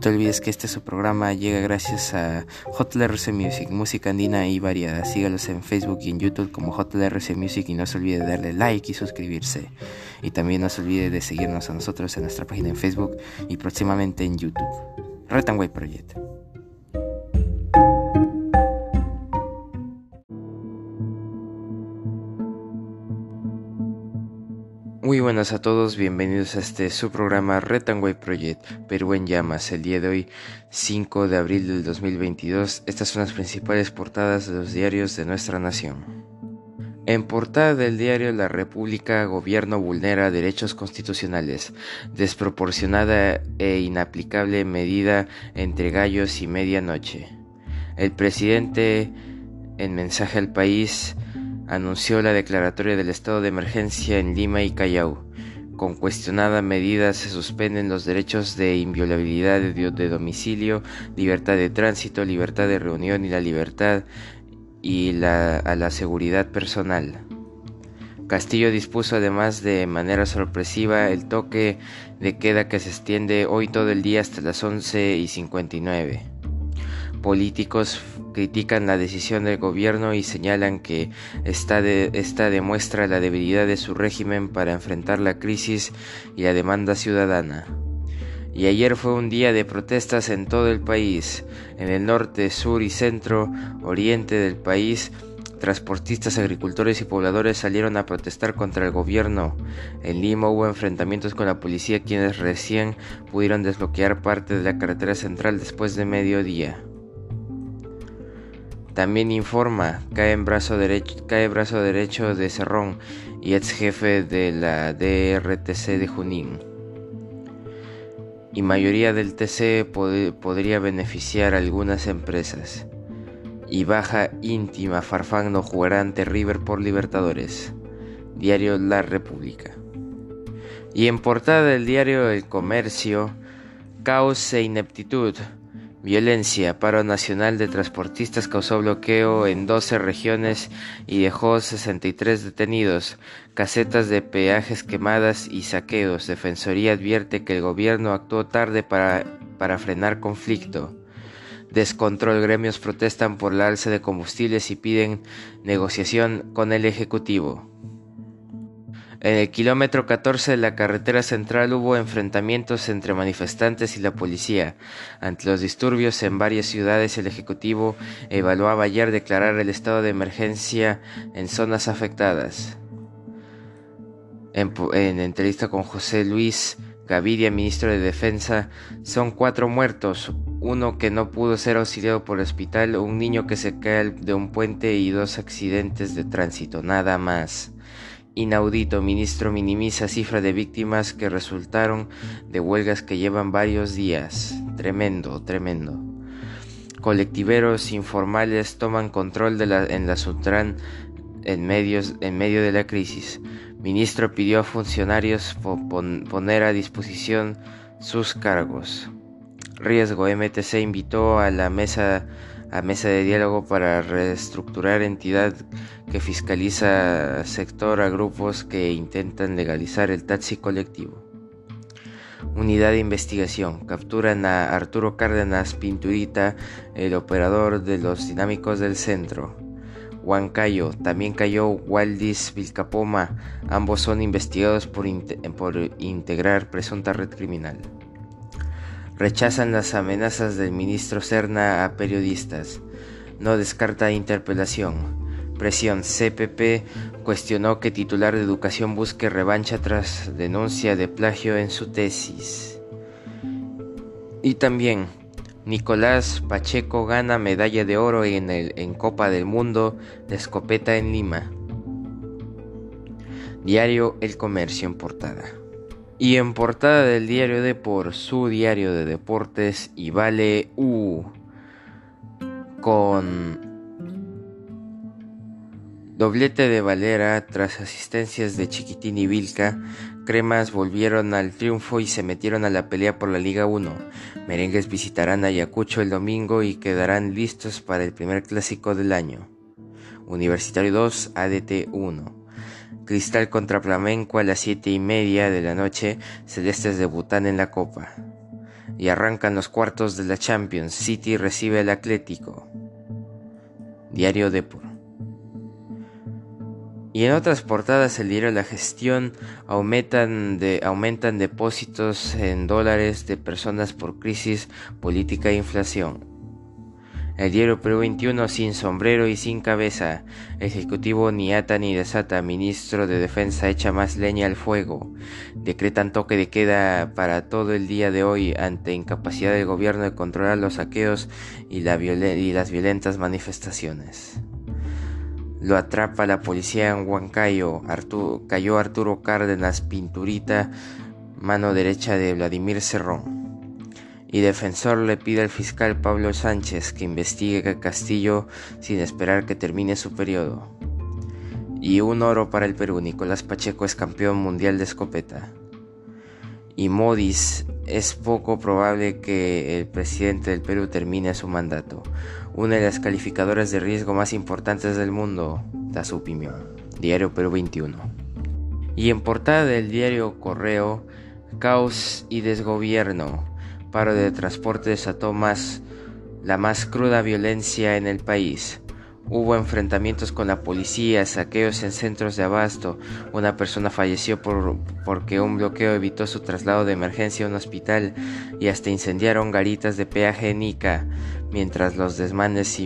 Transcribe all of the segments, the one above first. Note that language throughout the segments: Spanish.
Te olvides que este su programa llega gracias a JLRC Music, música andina y variada. Sígalos en Facebook y en YouTube como JLRC Music y no se olvide de darle like y suscribirse. Y también no se olvide de seguirnos a nosotros en nuestra página en Facebook y próximamente en YouTube. Red Project. Muy buenas a todos, bienvenidos a este su programa Retangway Project Perú en llamas. El día de hoy, 5 de abril del 2022, estas son las principales portadas de los diarios de nuestra nación. En portada del diario La República, gobierno vulnera derechos constitucionales, desproporcionada e inaplicable medida entre gallos y medianoche. El presidente, en mensaje al país, anunció la declaratoria del estado de emergencia en Lima y Callao. Con cuestionada medida se suspenden los derechos de inviolabilidad de, domicilio, libertad de tránsito, libertad de reunión y la libertad y la, a la seguridad personal. Castillo dispuso además de manera sorpresiva el toque de queda que se extiende hoy todo el día hasta las 11 y 59. Políticos critican la decisión del gobierno y señalan que esta, demuestra la debilidad de su régimen para enfrentar la crisis y la demanda ciudadana. Y ayer fue un día de protestas en todo el país. En el norte, sur y centro, oriente del país, transportistas, agricultores y pobladores salieron a protestar contra el gobierno. En Lima hubo enfrentamientos con la policía quienes recién pudieron desbloquear parte de la carretera central después de mediodía. También informa, cae, brazo derecho, cae brazo derecho de Cerrón y ex jefe de la DRTC de Junín. Y mayoría del TC podría beneficiar a algunas empresas. Y baja íntima, Farfán no jugará ante River por Libertadores. Diario La República. Y en portada del diario El Comercio, caos e ineptitud. Violencia. Paro nacional de transportistas causó bloqueo en 12 regiones y dejó 63 detenidos. Casetas de peajes quemadas y saqueos. Defensoría advierte que el gobierno actuó tarde para, para frenar conflicto. Descontrol. Gremios protestan por la alza de combustibles y piden negociación con el Ejecutivo. En el kilómetro 14 de la carretera central hubo enfrentamientos entre manifestantes y la policía. Ante los disturbios en varias ciudades, el Ejecutivo evaluaba ayer declarar el estado de emergencia en zonas afectadas. En, entrevista con José Luis Gaviria, ministro de Defensa, son cuatro muertos, uno que no pudo ser auxiliado por el hospital, un niño que se cae de un puente y dos accidentes de tránsito, nada más. Inaudito, ministro minimiza cifra de víctimas que resultaron de huelgas que llevan varios días. Tremendo, tremendo. Colectiveros informales toman control de la, en la Sutran en, medios, en medio de la crisis. Ministro pidió a funcionarios poner a disposición sus cargos. Riesgo MTC invitó a la mesa a mesa de diálogo para reestructurar entidad que fiscaliza sector a grupos que intentan legalizar el taxi colectivo. Unidad de investigación. Capturan a Arturo Cárdenas Pinturita, el operador de los dinámicos del centro. Huancayo. También cayó Waldis Vilcapoma. Ambos son investigados por, por integrar presunta red criminal. Rechazan las amenazas del ministro Serna a periodistas. No descarta interpelación. Presión. CPP cuestionó que titular de educación busque revancha tras denuncia de plagio en su tesis. Y también, Nicolás Pacheco gana medalla de oro en, el, en Copa del Mundo de escopeta en Lima. Diario El Comercio en portada. Y en portada del diario de por su diario de deportes y vale U con doblete de Valera tras asistencias de Chiquitín y Vilca, Cremas volvieron al triunfo y se metieron a la pelea por la Liga 1. Merengues visitarán Ayacucho el domingo y quedarán listos para el primer clásico del año. Universitario 2, ADT 1. Cristal contra Flamenco a las siete y media de la noche, Celestes debutan en la Copa. y arrancan los cuartos de la Champions. City recibe al Atlético. Diario Depor. Y en otras portadas el diario La Gestión aumentan, aumentan depósitos en dólares de personas por crisis política e inflación. El diario Perú 21 sin sombrero y sin cabeza. Ejecutivo ni ata ni desata. Ministro de Defensa echa más leña al fuego. Decretan toque de queda para todo el día de hoy ante incapacidad del gobierno de controlar los saqueos y, las violentas manifestaciones. Lo atrapa la policía en Huancayo. cayó Arturo Cárdenas, pinturita, mano derecha de Vladimir Cerrón. Y defensor le pide al fiscal Pablo Sánchez que investigue a Castillo sin esperar que termine su periodo. Y un oro para el Perú. Nicolás Pacheco es campeón mundial de escopeta. Y Modis es poco probable que el presidente del Perú termine su mandato una de las calificadoras de riesgo más importantes del mundo, da su opinión. Diario Perú 21. Y en portada del diario Correo, caos y desgobierno. Paro de transporte desató más la más cruda violencia en el país. Hubo enfrentamientos con la policía, saqueos en centros de abasto. Una persona falleció por, porque un bloqueo evitó su traslado de emergencia a un hospital y hasta incendiaron garitas de peaje en Ica mientras los desmanes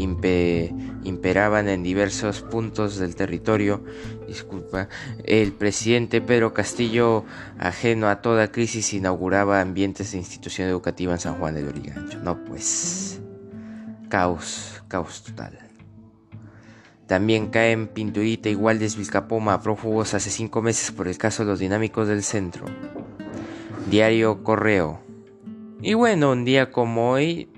imperaban en diversos puntos del territorio. Disculpa, el presidente Pedro Castillo, ajeno a toda crisis, inauguraba ambientes de institución educativa en San Juan de Lurigancho. No, pues, caos, caos total. También caen Pinturita y Waldes Vilcapoma, prófugos hace cinco meses por el caso de los dinámicos del centro. Diario Correo. Y bueno, un día como hoy,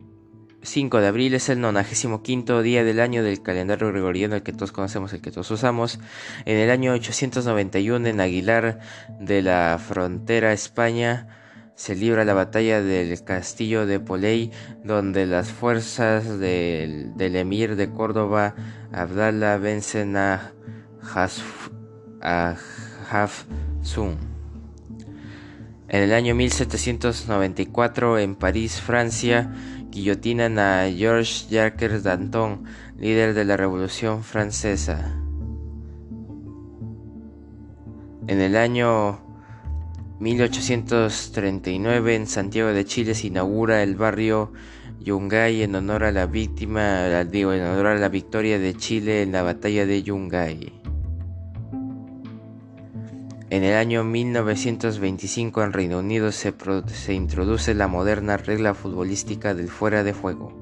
5 de abril, es el 95 día del año del calendario gregoriano, el que todos conocemos, el que todos usamos. En el año 891, en Aguilar de la frontera España, se libra la batalla del castillo de Poley, donde las fuerzas del, emir de Córdoba, Abdallah, vencen a, a Hafsun. En el año 1794, en París, Francia, guillotinan a Georges Jacques Danton, líder de la Revolución Francesa. En el año 1839, en Santiago de Chile, se inaugura el barrio Yungay en honor a la víctima, digo, en honor a la victoria de Chile en la batalla de Yungay. En el año 1925 en Reino Unido se, introduce la moderna regla futbolística del fuera de juego.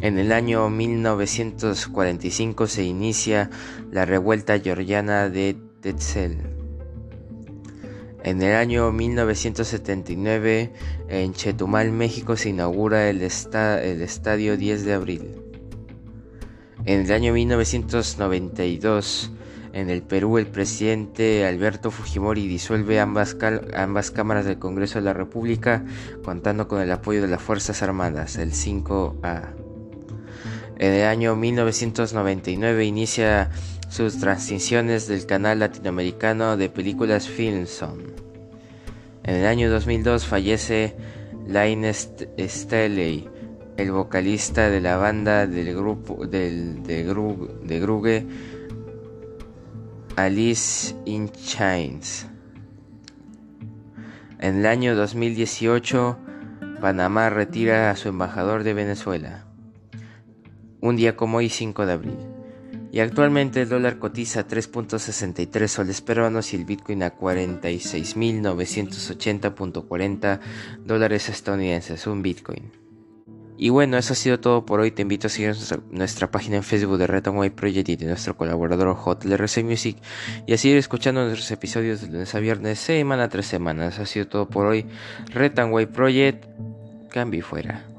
En el año 1945 se inicia la revuelta georgiana de Tetzel. En el año 1979 en Chetumal, México se inaugura el, el Estadio 10 de Abril. En el año 1992 en el Perú, el presidente Alberto Fujimori disuelve ambas, cámaras del Congreso de la República, contando con el apoyo de las Fuerzas Armadas, el 5A. En el año 1999 inicia sus transiciones del canal latinoamericano de películas Filmson. En el año 2002 fallece Linus Staley, el vocalista de la banda del grupo de, de Gruge Alice in Chains. En el año 2018, Panamá retira a su embajador de Venezuela. Un día como hoy, 5 de abril. Y actualmente el dólar cotiza 3.63 soles peruanos y el Bitcoin a 46.980.40 dólares estadounidenses, un Bitcoin. Y bueno, eso ha sido todo por hoy. Te invito a seguir nuestra, página en Facebook de Red White Project y de nuestro colaborador RC Music y a seguir escuchando nuestros episodios de lunes a viernes, semana tras semana. Eso ha sido todo por hoy. Red White Project, cambio fuera.